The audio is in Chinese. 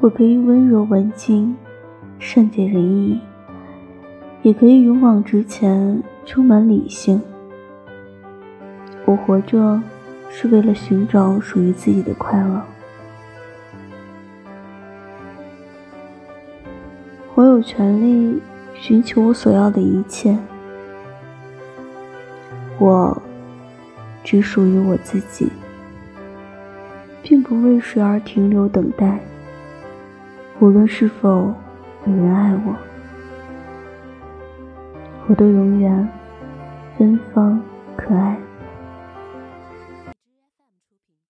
我可以温柔文静，善解人意，也可以勇往直前，充满理性。我活着是为了寻找属于自己的快乐。我有权利寻求我所要的一切。我只属于我自己，并不为谁而停留等待。无论是否有人爱我，我都永远。